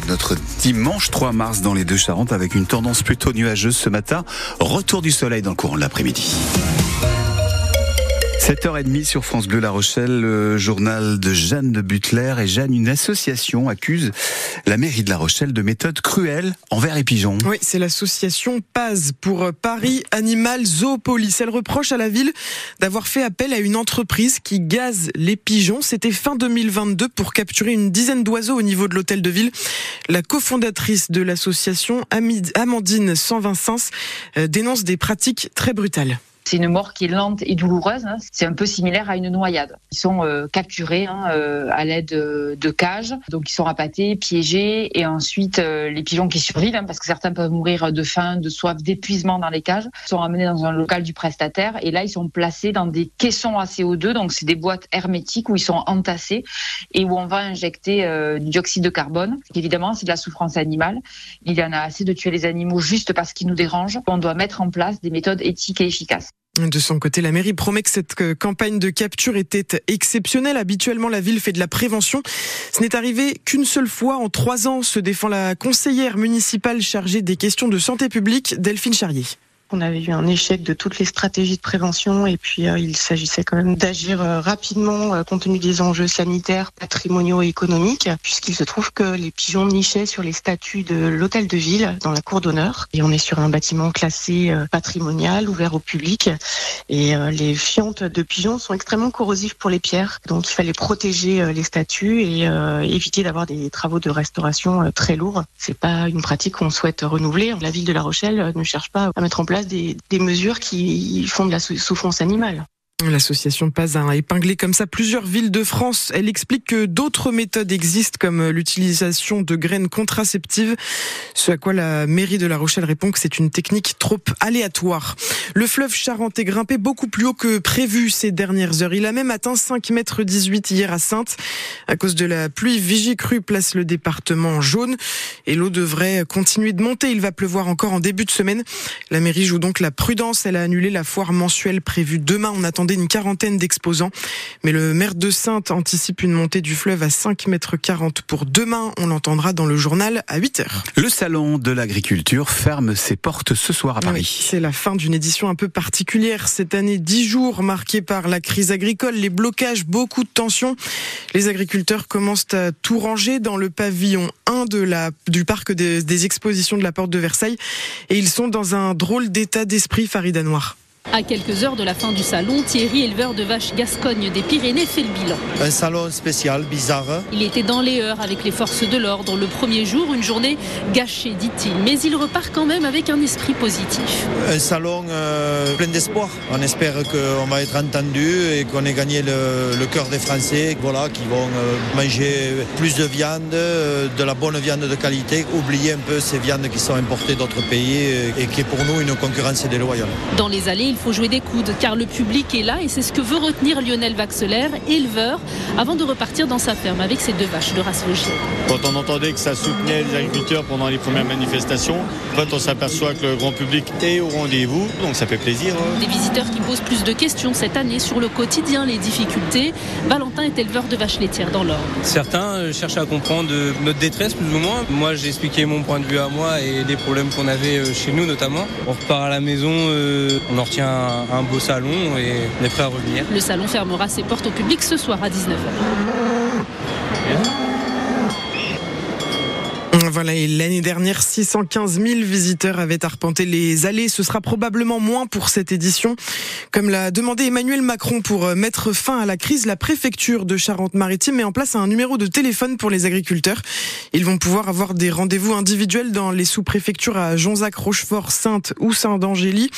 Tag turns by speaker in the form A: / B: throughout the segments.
A: de notre dimanche 3 mars dans les deux Charentes avec une tendance plutôt nuageuse ce matin. Retour du soleil dans le courant de l'après-midi. 7h30 sur France Bleu La Rochelle, le journal de Jeanne de Butler. Et Jeanne, une association accuse la mairie de La Rochelle de méthodes cruelles envers les pigeons.
B: Oui, c'est l'association Paz pour Paris Animal Zoopolis. Elle reproche à la ville d'avoir fait appel à une entreprise qui gaze les pigeons. C'était fin 2022 pour capturer une dizaine d'oiseaux au niveau de l'hôtel de ville. La cofondatrice de l'association, Amandine 125, euh, dénonce des pratiques très brutales.
C: C'est une mort qui est lente et douloureuse. Hein. C'est un peu similaire à une noyade. Ils sont euh, capturés hein, euh, à l'aide de, cages, donc ils sont rapatés, piégés, et ensuite euh, les pigeons qui survivent, hein, parce que certains peuvent mourir de faim, de soif, d'épuisement dans les cages, sont amenés dans un local du prestataire, et là ils sont placés dans des caissons à CO2, donc c'est des boîtes hermétiques où ils sont entassés et où on va injecter du dioxyde de carbone. Évidemment, c'est de la souffrance animale. Il y en a assez de tuer les animaux juste parce qu'ils nous dérangent. On doit mettre en place des méthodes éthiques et efficaces.
B: De son côté, la mairie promet que cette euh, campagne de capture était exceptionnelle. Habituellement, la ville fait de la prévention. Ce n'est arrivé qu'une seule fois en trois ans, se défend la conseillère municipale chargée des questions de santé publique, Delphine Charrier.
D: On avait eu un échec de toutes les stratégies de prévention et puis euh, il s'agissait quand même d'agir euh, rapidement euh, compte tenu des enjeux sanitaires, patrimoniaux et économiques, puisqu'il se trouve que les pigeons nichaient sur les statues de l'hôtel de ville dans la cour d'honneur. Et on est sur un bâtiment classé patrimonial, ouvert au public. Et les fientes de pigeons sont extrêmement corrosives pour les pierres. Donc il fallait protéger les statues et éviter d'avoir des travaux de restauration très lourds. C'est pas une pratique qu'on souhaite renouveler. La ville de La Rochelle ne cherche pas à mettre en place des, mesures qui font de la souffrance animale.
B: L'association Paz a épinglé comme ça plusieurs villes de France. Elle explique que d'autres méthodes existent comme l'utilisation de graines contraceptives, ce à quoi la mairie de La Rochelle répond que c'est une technique trop aléatoire. Le fleuve Charente est grimpé beaucoup plus haut que prévu ces dernières heures. Il a même atteint 5 mètres 18 hier à Sainte. À cause de la pluie, Vigicru place le département jaune et l'eau devrait continuer de monter. Il va pleuvoir encore en début de semaine. La mairie joue donc la prudence. Elle a annulé la foire mensuelle prévue demain. On attendait une quarantaine d'exposants. Mais le maire de Sainte anticipe une montée du fleuve à 5 mètres 40 pour demain. On l'entendra dans le journal à 8 heures.
A: Le salon de l'agriculture ferme ses portes ce soir à Paris.
B: c'est la fin d'une édition un peu particulière cette année. 10 jours marqués par la crise agricole, les blocages, beaucoup de tensions. Les agriculteurs commencent à tout ranger dans le pavillon 1 de la, du parc des, des expositions de la Porte de Versailles. Et ils sont dans un drôle d'état d'esprit, Farida Noir.
E: À quelques heures de la fin du salon, Thierry, éleveur de vaches Gascogne des Pyrénées, fait le bilan.
F: Un salon spécial, bizarre.
E: Il était dans les heures avec les forces de l'ordre. Le premier jour, une journée gâchée, dit-il. Mais il repart quand même avec un esprit positif.
F: Un salon euh, plein d'espoir. On espère qu'on va être entendu et qu'on ait gagné le, cœur des Français, voilà, qui vont euh, manger plus de viande, euh, de la bonne viande de qualité, oublier un peu ces viandes qui sont importées d'autres pays et qui est pour nous une concurrence déloyale.
E: Dans les allées, il faut jouer des coudes car le public est là et c'est ce que veut retenir Lionel Vaxelaire, éleveur, avant de repartir dans sa ferme avec ses deux vaches de race logée.
G: Quand on entendait que ça soutenait les agriculteurs pendant les premières manifestations, en fait on s'aperçoit que le grand public est au rendez-vous, donc ça fait plaisir. Hein.
E: Des visiteurs qui posent plus de questions cette année sur le quotidien, les difficultés. Valentin est éleveur de vaches laitières dans l'Or.
H: Certains euh, cherchent à comprendre notre détresse plus ou moins. Moi j'ai expliqué mon point de vue à moi et les problèmes qu'on avait euh, chez nous notamment. On repart à la maison, euh, on en retient un, beau salon et on est prêt à revenir.
E: Le salon fermera ses portes au public ce soir à 19h.
B: Voilà, l'année dernière, 615 000 visiteurs avaient arpenté les allées. Ce sera probablement moins pour cette édition. Comme l'a demandé Emmanuel Macron pour euh, mettre fin à la crise, la préfecture de Charente-Maritime met en place un numéro de téléphone pour les agriculteurs. Ils vont pouvoir avoir des rendez-vous individuels dans les sous-préfectures à Jonzac, Rochefort, Sainte ou Saint-D'Angély,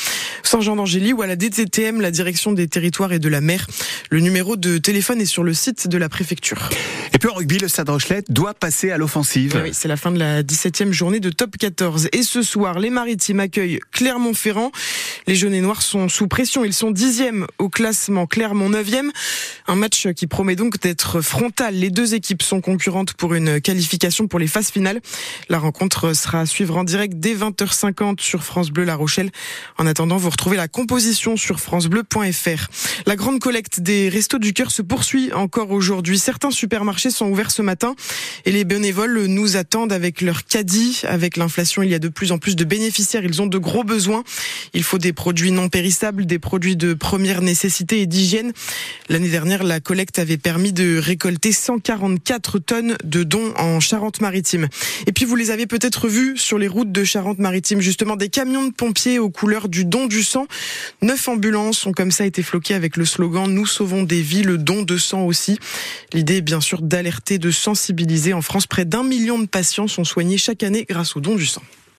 B: Saint-Jean d'Angély ou à la DTTM, la direction des territoires et de la mer. Le numéro de téléphone est sur le site de la préfecture.
A: Et puis en rugby, le Stade Rochelet doit passer à l'offensive.
B: Oui, c'est la fin de la 17e journée de top 14. Et ce soir, les Maritimes accueillent Clermont-Ferrand. Les jaunes et noirs sont sous pression. Ils sont dixièmes au classement, Clermont 9e. Un match qui promet donc d'être frontal. Les deux équipes sont concurrentes pour une qualification pour les phases finales. La rencontre sera à suivre en direct dès 20h50 sur France Bleu La Rochelle. En attendant, vous la composition sur francebleu.fr. La grande collecte des Restos du Cœur se poursuit encore aujourd'hui. Certains supermarchés sont ouverts ce matin et les bénévoles nous attendent avec leur caddie. Avec l'inflation, il y a de plus en plus de bénéficiaires. Ils ont de gros besoins. Il faut des produits non périssables, des produits de première nécessité et d'hygiène. L'année dernière, la collecte avait permis de récolter 144 tonnes de dons en Charente-Maritime. Et puis, vous les avez peut-être vus sur les routes de Charente-Maritime, justement, des camions de pompiers aux couleurs du don du sang. Neuf ambulances ont comme ça été floquées avec le slogan Nous sauvons des vies, le don de sang aussi. L'idée est bien sûr d'alerter, de sensibiliser. En France, près d'un million de patients sont soignés chaque année grâce au don du sang.